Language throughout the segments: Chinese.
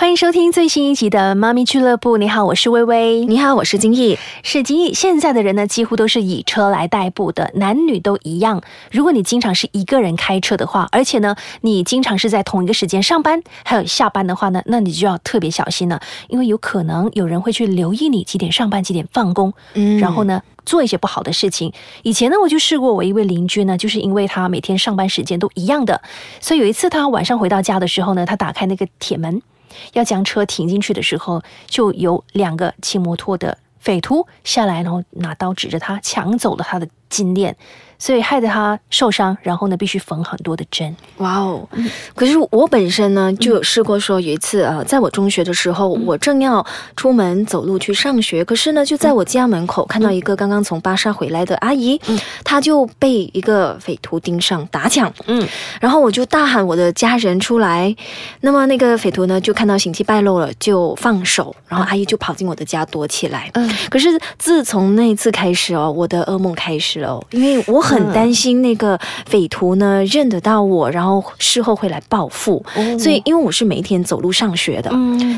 欢迎收听最新一集的《妈咪俱乐部》。你好，我是微微。你好，我是金毅。是金毅。现在的人呢，几乎都是以车来代步的，男女都一样。如果你经常是一个人开车的话，而且呢，你经常是在同一个时间上班还有下班的话呢，那你就要特别小心了，因为有可能有人会去留意你几点上班、几点放工，嗯，然后呢，做一些不好的事情。以前呢，我就试过，我一位邻居呢，就是因为他每天上班时间都一样的，所以有一次他晚上回到家的时候呢，他打开那个铁门。要将车停进去的时候，就有两个骑摩托的匪徒下来，然后拿刀指着他，抢走了他的金链。所以害得他受伤，然后呢，必须缝很多的针。哇哦！可是我本身呢，就有试过说，有一次呃，在我中学的时候，我正要出门走路去上学，可是呢，就在我家门口看到一个刚刚从巴沙回来的阿姨，她就被一个匪徒盯上打抢。嗯，然后我就大喊我的家人出来，那么那个匪徒呢，就看到行迹败露了，就放手，然后阿姨就跑进我的家躲起来。嗯，可是自从那次开始哦，我的噩梦开始了，因为我。很担心那个匪徒呢认得到我，然后事后会来报复。所以因为我是每一天走路上学的，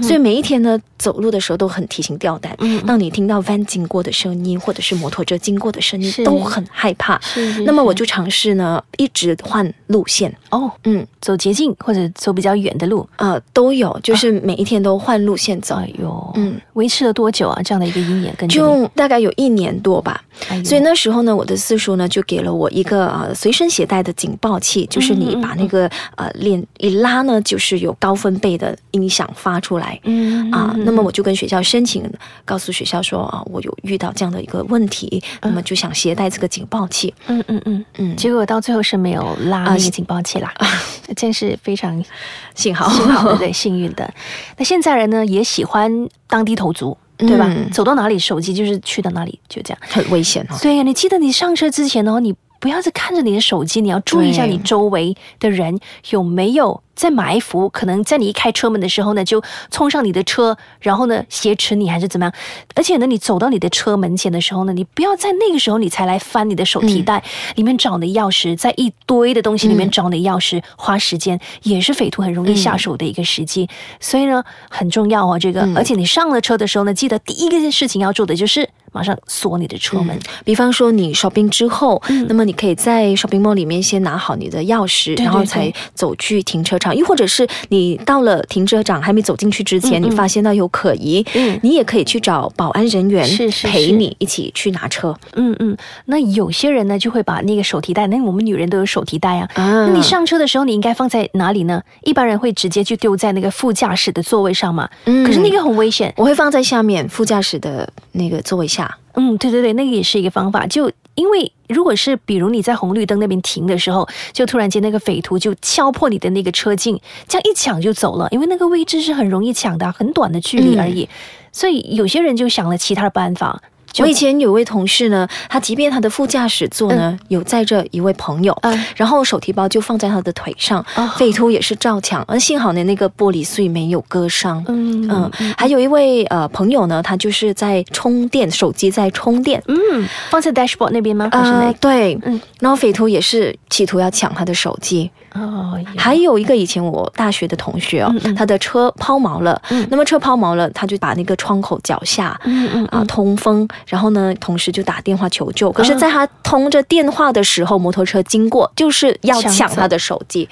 所以每一天呢走路的时候都很提心吊胆。当你听到 van 经过的声音，或者是摩托车经过的声音，都很害怕。那么我就尝试呢一直换路线。哦，嗯，走捷径或者走比较远的路，呃，都有，就是每一天都换路线走。哎呦，嗯，维持了多久啊？这样的一个鹰眼跟就大概有一年多吧。所以那时候呢，我的四叔呢就给了我一个呃随身携带的警报器，就是你把那个呃链一拉呢，就是有高分贝的音响发出来。嗯啊，那么我就跟学校申请，告诉学校说啊，我有遇到这样的一个问题，那么就想携带这个警报器。嗯嗯嗯嗯，结果到最后是没有拉那个警报器啦，真是非常幸好幸好对 幸运的。那现在人呢也喜欢当低头族。对吧？走到哪里，手机就是去到哪里，就这样，很危险哦。对呀，你记得你上车之前的话，你。不要再看着你的手机，你要注意一下你周围的人有没有在埋伏。可能在你一开车门的时候呢，就冲上你的车，然后呢挟持你，还是怎么样？而且呢，你走到你的车门前的时候呢，你不要在那个时候你才来翻你的手提袋里面找你的钥匙，在一堆的东西里面找你的钥匙，花时间也是匪徒很容易下手的一个时机。所以呢，很重要哦，这个。而且你上了车的时候呢，记得第一个事情要做的就是。马上锁你的车门。比方说，你 shopping 之后，那么你可以在 shopping mall 里面先拿好你的钥匙，然后才走去停车场。又或者是你到了停车场还没走进去之前，你发现到有可疑，你也可以去找保安人员陪你一起去拿车。嗯嗯。那有些人呢，就会把那个手提袋，那我们女人都有手提袋啊。那你上车的时候，你应该放在哪里呢？一般人会直接就丢在那个副驾驶的座位上嘛。嗯。可是那个很危险，我会放在下面副驾驶的那个座位下。嗯，对对对，那个也是一个方法。就因为如果是比如你在红绿灯那边停的时候，就突然间那个匪徒就敲破你的那个车镜，这样一抢就走了。因为那个位置是很容易抢的，很短的距离而已。所以有些人就想了其他的办法。我以前有位同事呢，他即便他的副驾驶座呢有载着一位朋友，然后手提包就放在他的腿上，匪徒也是照抢，而幸好呢那个玻璃碎没有割伤。嗯。嗯，还有一位呃朋友呢，他就是在充电，手机在充电，嗯，放在 dashboard 那边吗？啊，对，嗯，然后匪徒也是企图要抢他的手机。哦，还有一个以前我大学的同学哦，他的车抛锚了，那么车抛锚了，他就把那个窗口脚下，嗯嗯啊通风，然后呢，同时就打电话求救。可是，在他通着电话的时候，摩托车经过，就是要抢他的手机，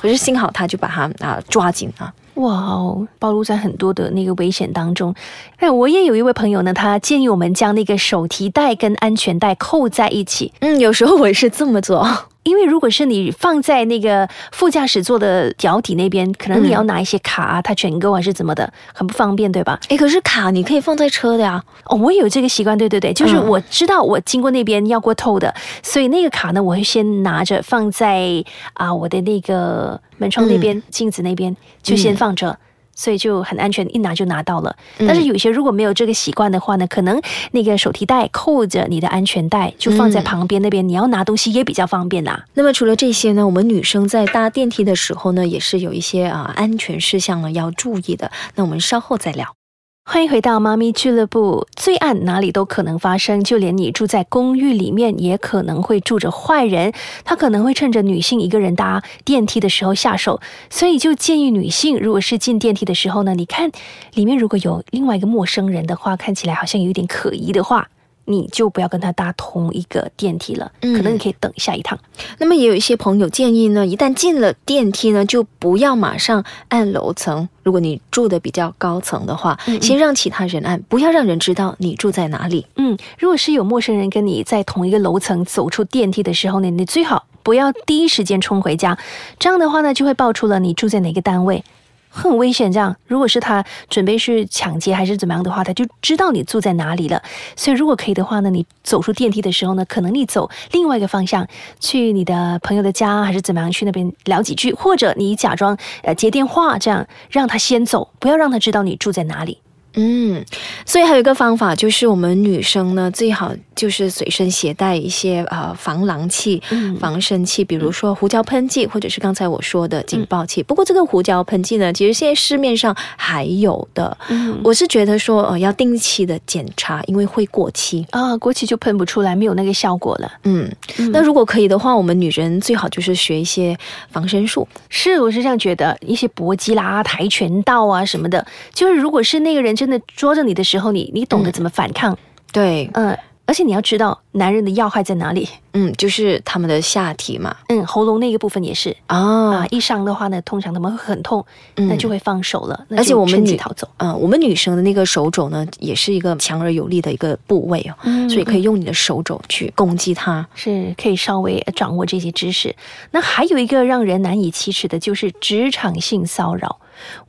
可是幸好他就把他啊抓紧了。哇哦，暴露在很多的那个危险当中。哎，我也有一位朋友呢，他建议我们将那个手提袋跟安全带扣在一起。嗯，有时候我也是这么做。因为如果是你放在那个副驾驶座的脚底那边，可能你要拿一些卡啊，它全购还是怎么的，很不方便，对吧？哎，可是卡你可以放在车的呀。哦，我有这个习惯，对对对，就是我知道我经过那边要过透的，所以那个卡呢，我会先拿着放在啊我的那个门窗那边、镜子那边，就先放着。所以就很安全，一拿就拿到了。但是有些如果没有这个习惯的话呢，可能那个手提袋扣着你的安全带，就放在旁边那边，你要拿东西也比较方便啦。那么除了这些呢，我们女生在搭电梯的时候呢，也是有一些啊安全事项呢要注意的。那我们稍后再聊。欢迎回到妈咪俱乐部。罪案哪里都可能发生，就连你住在公寓里面，也可能会住着坏人。他可能会趁着女性一个人搭电梯的时候下手，所以就建议女性，如果是进电梯的时候呢，你看里面如果有另外一个陌生人的话，看起来好像有点可疑的话。你就不要跟他搭同一个电梯了，嗯可能你可以等下一趟。那么也有一些朋友建议呢，一旦进了电梯呢，就不要马上按楼层。如果你住的比较高层的话，嗯嗯先让其他人按，不要让人知道你住在哪里。嗯，如果是有陌生人跟你在同一个楼层走出电梯的时候呢，你最好不要第一时间冲回家，这样的话呢，就会爆出了你住在哪个单位。很危险，这样。如果是他准备去抢劫还是怎么样的话，他就知道你住在哪里了。所以如果可以的话呢，你走出电梯的时候呢，可能你走另外一个方向，去你的朋友的家还是怎么样，去那边聊几句，或者你假装呃接电话，这样让他先走，不要让他知道你住在哪里。嗯，所以还有一个方法就是，我们女生呢最好就是随身携带一些呃防狼器、嗯防身器，比如说胡椒喷剂，或者是刚才我说的警报器。不过这个胡椒喷剂呢，其实现在市面上还有的。嗯我是觉得说呃要定期的检查，因为会过期。啊，过期就喷不出来，没有那个效果了。嗯，那如果可以的话，我们女人最好就是学一些防身术。是，我是这样觉得，一些搏击啦、跆拳道啊什么的，就是如果是那个人真的捉着你的时候，你你懂得怎么反抗，对，嗯、而且你要知道男人的要害在哪里，嗯，就是他们的下体嘛。嗯，喉咙那个部分也是。啊。啊，一伤的话呢，通常他们会很痛，嗯。那就会放手了，而且我们逃走，嗯、我们女生的那个手肘呢，也是一个强而有力的一个部位哦，嗯所以可以用你的手肘去攻击它。是可以稍微掌握这些知识。那还有一个让人难以启齿的，就是职场性骚扰。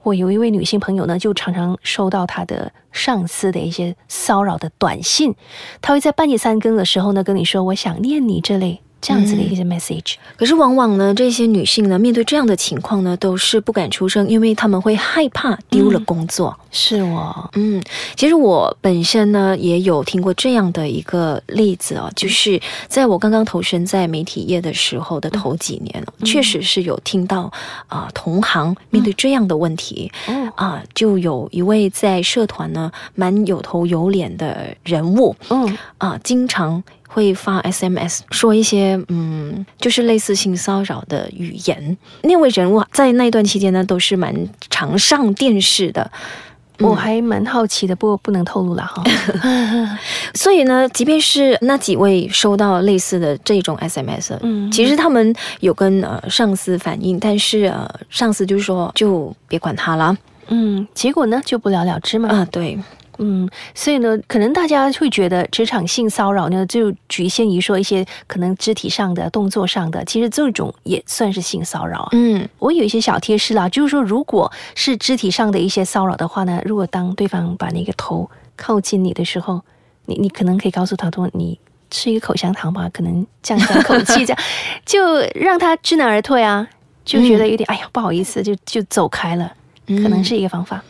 我有一位女性朋友呢，就常常收到她的上司的一些骚扰的短信，她会在半夜三更的时候呢跟你说“我想念你”这类这样子的一些 message。可是往往呢，这些女性呢，面对这样的情况呢，都是不敢出声，因为她们会害怕丢了工作。是我，嗯，其实我本身呢也有听过这样的一个例子哦，就是在我刚刚投身在媒体业的时候的头几年哦，确实是有听到啊、同行面对这样的问题哦，啊、就有一位在社团呢蛮有头有脸的人物嗯啊、经常。会发 SMS 说一些嗯，就是类似性骚扰的语言。那位人物在那段期间呢，都是蛮常上电视的。嗯我还蛮好奇的，不过不能透露了哈。所以呢，即便是那几位收到类似的这种 SMS，嗯其实他们有跟呃上司反映，但是呃上司就说就别管他了嗯，结果呢就不了了之嘛。啊、对，嗯，所以呢，可能大家会觉得职场性骚扰呢，就局限于说一些可能肢体上的、动作上的，其实这种也算是性骚扰啊。嗯我有一些小贴士啦，就是说，如果是肢体上的一些骚扰的话呢，如果当对方把那个头靠近你的时候，你你可能可以告诉他说，你吃一个口香糖吧，可能降下口气，这样 就让他知难而退啊，就觉得有点、哎呀不好意思，就就走开了，可能是一个方法。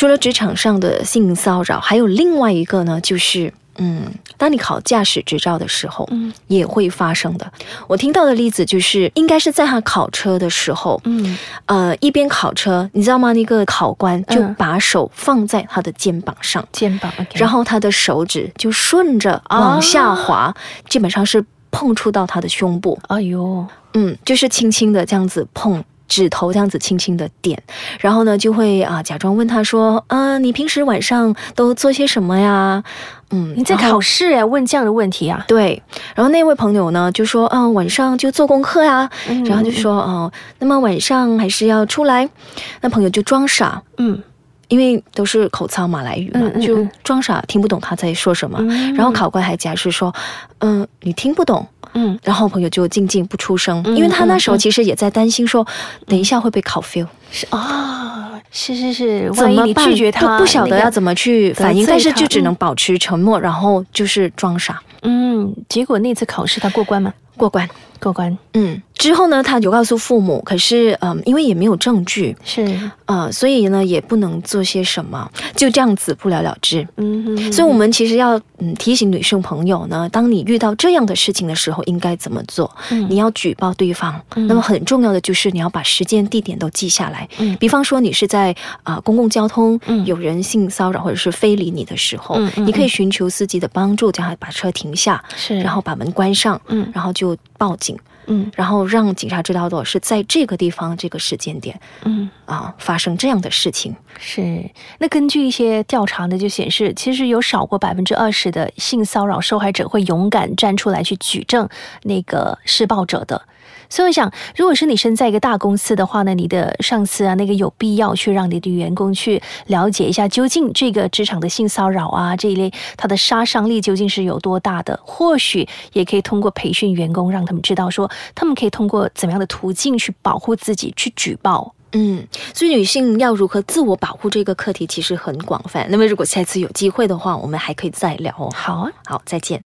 除了职场上的性骚扰，还有另外一个呢，就是。嗯，当你考驾驶执照的时候，嗯也会发生的。我听到的例子就是，应该是在他考车的时候，嗯呃，一边考车，你知道吗？那个考官就嗯把手放在他的肩膀上，肩膀然后他的手指就顺着往下滑，基本上是碰触到他的胸部，哎呦，嗯，就是轻轻的这样子碰。指头这样子轻轻的点，然后呢就会啊、假装问他说，啊、你平时晚上都做些什么呀？嗯，你在考试哎，问这样的问题啊？对，然后那位朋友呢就说，嗯、晚上就做功课呀，嗯然后就说，哦、那么晚上还是要出来。那朋友就装傻，嗯因为都是口操马来语嘛，就嗯嗯嗯装傻听不懂他在说什么。嗯然后考官还假释说，嗯、你听不懂。嗯然后朋友就静静不出声，嗯因为他那时候其实也在担心说，等一下会被考 fail，是啊，是是是，怎万一你么？拒绝他，不不晓得要怎么去反应，但是就只能保持沉默，然后就是装傻嗯，结果那次考试他过关吗？过关。过关嗯，之后呢，他有告诉父母，可是嗯，因为也没有证据，是，呃，所以呢也不能做些什么，就这样子不了了之。嗯哼，所以，我们其实要嗯提醒女性朋友呢，当你遇到这样的事情的时候，应该怎么做？嗯。你要举报对方。那么很重要的就是你要把时间、地点都记下来。嗯。比方说你是在啊、公共交通、嗯。有人性骚扰或者是非礼你的时候，你可以寻求司机的帮助，叫他把车停下，是，然后把门关上，嗯。然后就报警，嗯然后让警察知道的是在这个地方这个时间点嗯。啊、发生这样的事情。是，那根据一些调查呢，就显示，其实有少过百分之二十的性骚扰受害者会勇敢站出来去举证那个施暴者的。所以我想，如果是你身在一个大公司的话呢，你的上司啊，那个有必要去让你的员工去了解一下，究竟这个职场的性骚扰啊这一类，它的杀伤力究竟是有多大的？或许也可以通过培训员工，让他们知道说，他们可以通过怎么样的途径去保护自己，去举报。嗯，所以女性要如何自我保护这个课题其实很广泛。那么如果下次有机会的话，我们还可以再聊哦。好啊。好，再见。